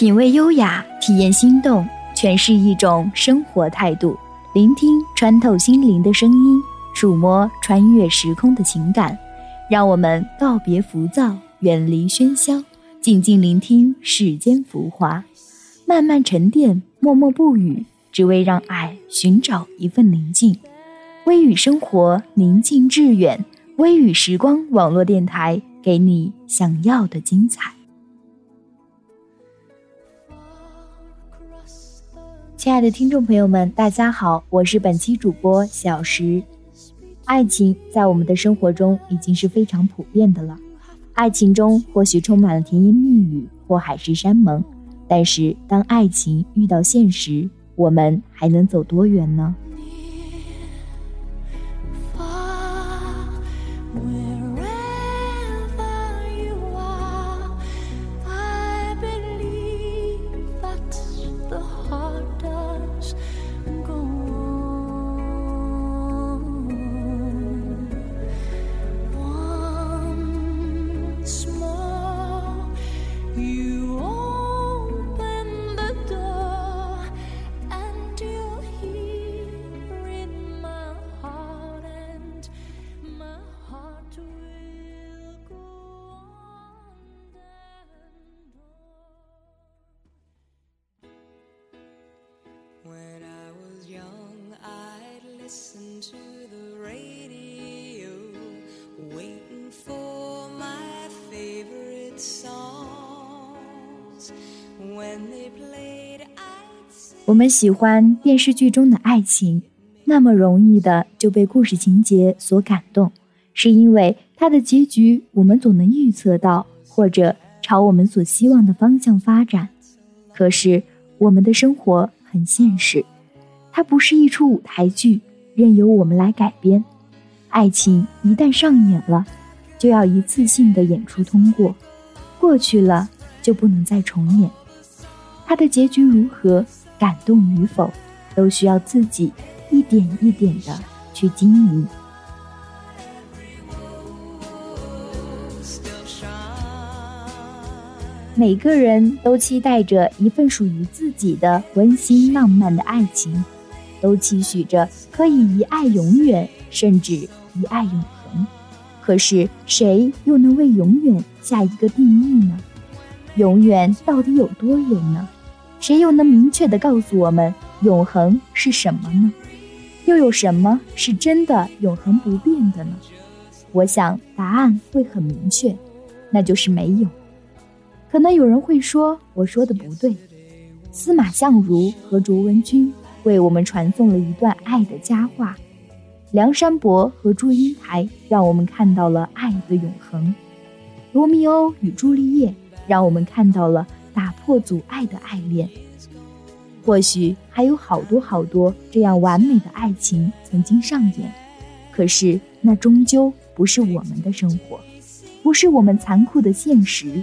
品味优雅，体验心动，诠释一种生活态度。聆听穿透心灵的声音，触摸穿越时空的情感。让我们告别浮躁，远离喧嚣，静静聆听世间浮华，慢慢沉淀，默默不语，只为让爱寻找一份宁静。微雨生活，宁静致远。微雨时光网络电台，给你想要的精彩。亲爱的听众朋友们，大家好，我是本期主播小石。爱情在我们的生活中已经是非常普遍的了，爱情中或许充满了甜言蜜语或海誓山盟，但是当爱情遇到现实，我们还能走多远呢？我们喜欢电视剧中的爱情，那么容易的就被故事情节所感动，是因为它的结局我们总能预测到，或者朝我们所希望的方向发展。可是我们的生活很现实，它不是一出舞台剧，任由我们来改编。爱情一旦上演了，就要一次性的演出通过，过去了就不能再重演。他的结局如何？感动与否，都需要自己一点一点的去经营。每个人都期待着一份属于自己的温馨浪漫的爱情，都期许着可以一爱永远，甚至一爱永恒。可是，谁又能为永远下一个定义呢？永远到底有多远呢？谁又能明确的告诉我们永恒是什么呢？又有什么是真的永恒不变的呢？我想答案会很明确，那就是没有。可能有人会说我说的不对。司马相如和卓文君为我们传送了一段爱的佳话，梁山伯和祝英台让我们看到了爱的永恒，罗密欧与朱丽叶让我们看到了。打破阻碍的爱恋，或许还有好多好多这样完美的爱情曾经上演，可是那终究不是我们的生活，不是我们残酷的现实。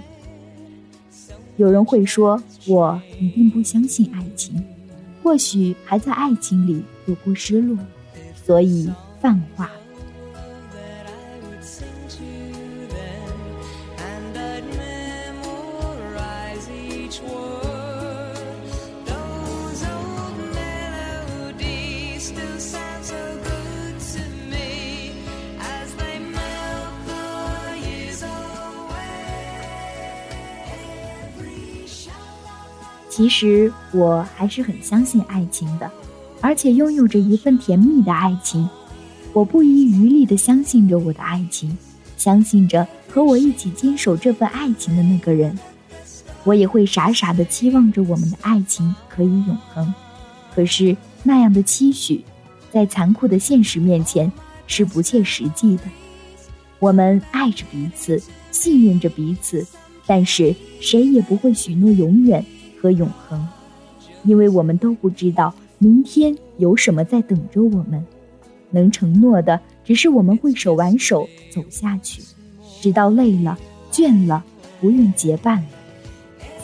有人会说，我一定不相信爱情，或许还在爱情里有过失落，所以泛化。其实我还是很相信爱情的，而且拥有着一份甜蜜的爱情。我不遗余力地相信着我的爱情，相信着和我一起坚守这份爱情的那个人。我也会傻傻地期望着我们的爱情可以永恒。可是那样的期许，在残酷的现实面前是不切实际的。我们爱着彼此，信任着彼此，但是谁也不会许诺永远。和永恒，因为我们都不知道明天有什么在等着我们。能承诺的，只是我们会手挽手走下去，直到累了、倦了，不愿结伴了。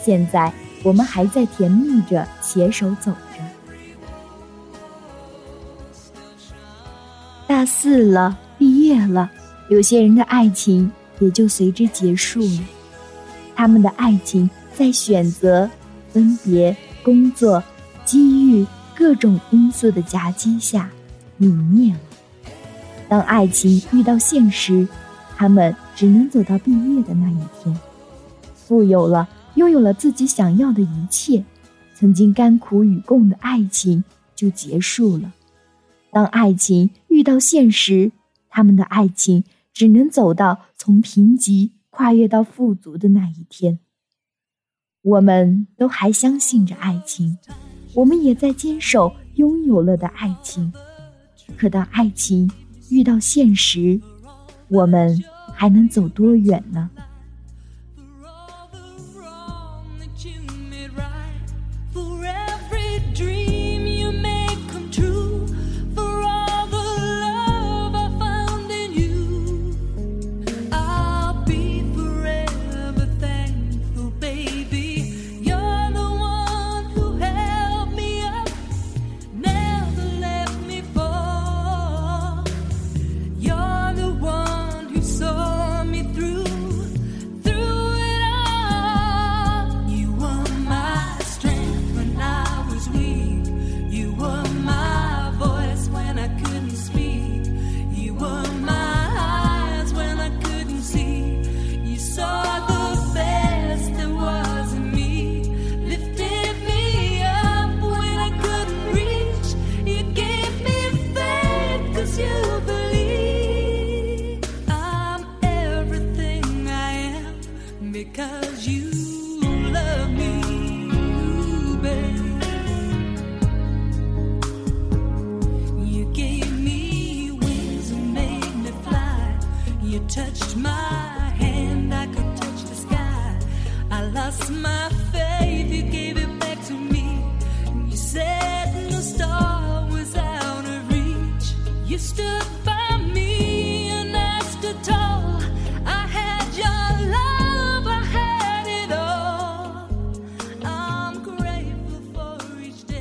现在我们还在甜蜜着携手走着。大四了，毕业了，有些人的爱情也就随之结束了。他们的爱情在选择。分别、工作、机遇各种因素的夹击下泯灭了。当爱情遇到现实，他们只能走到毕业的那一天。富有了，拥有了自己想要的一切，曾经甘苦与共的爱情就结束了。当爱情遇到现实，他们的爱情只能走到从贫瘠跨越到富足的那一天。我们都还相信着爱情，我们也在坚守拥有了的爱情。可当爱情遇到现实，我们还能走多远呢？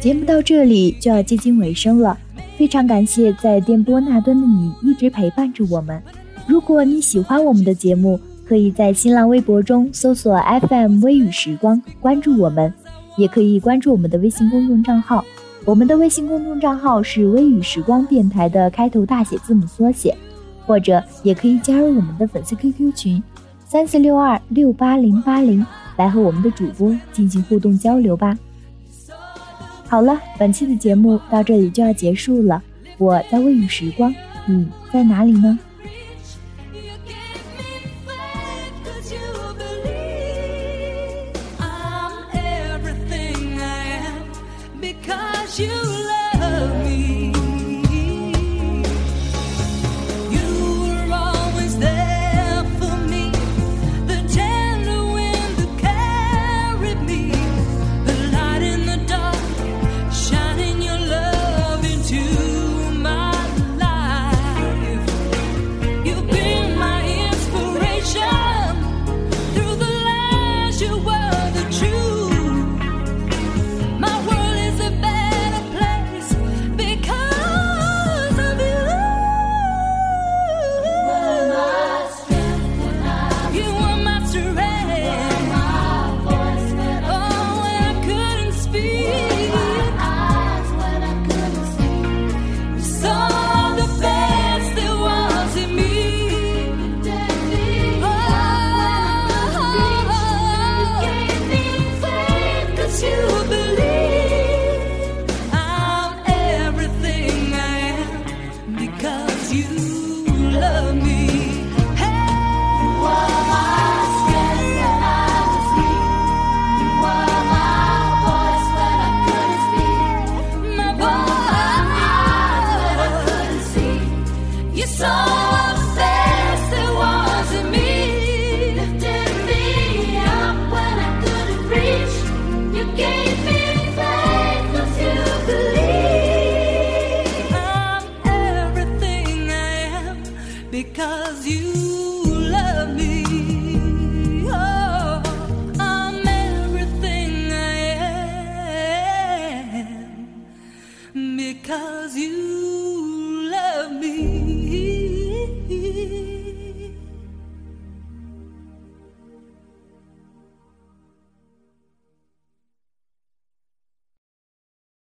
节目到这里就要接近尾声了，非常感谢在电波那端的你一直陪伴着我们。如果你喜欢我们的节目，可以在新浪微博中搜索 FM 微雨时光，关注我们，也可以关注我们的微信公众账号。我们的微信公众账号是微雨时光电台的开头大写字母缩写，或者也可以加入我们的粉丝 QQ 群三四六二六八零八零，来和我们的主播进行互动交流吧。好了，本期的节目到这里就要结束了。我在微雨时光，你在哪里呢 because you love me.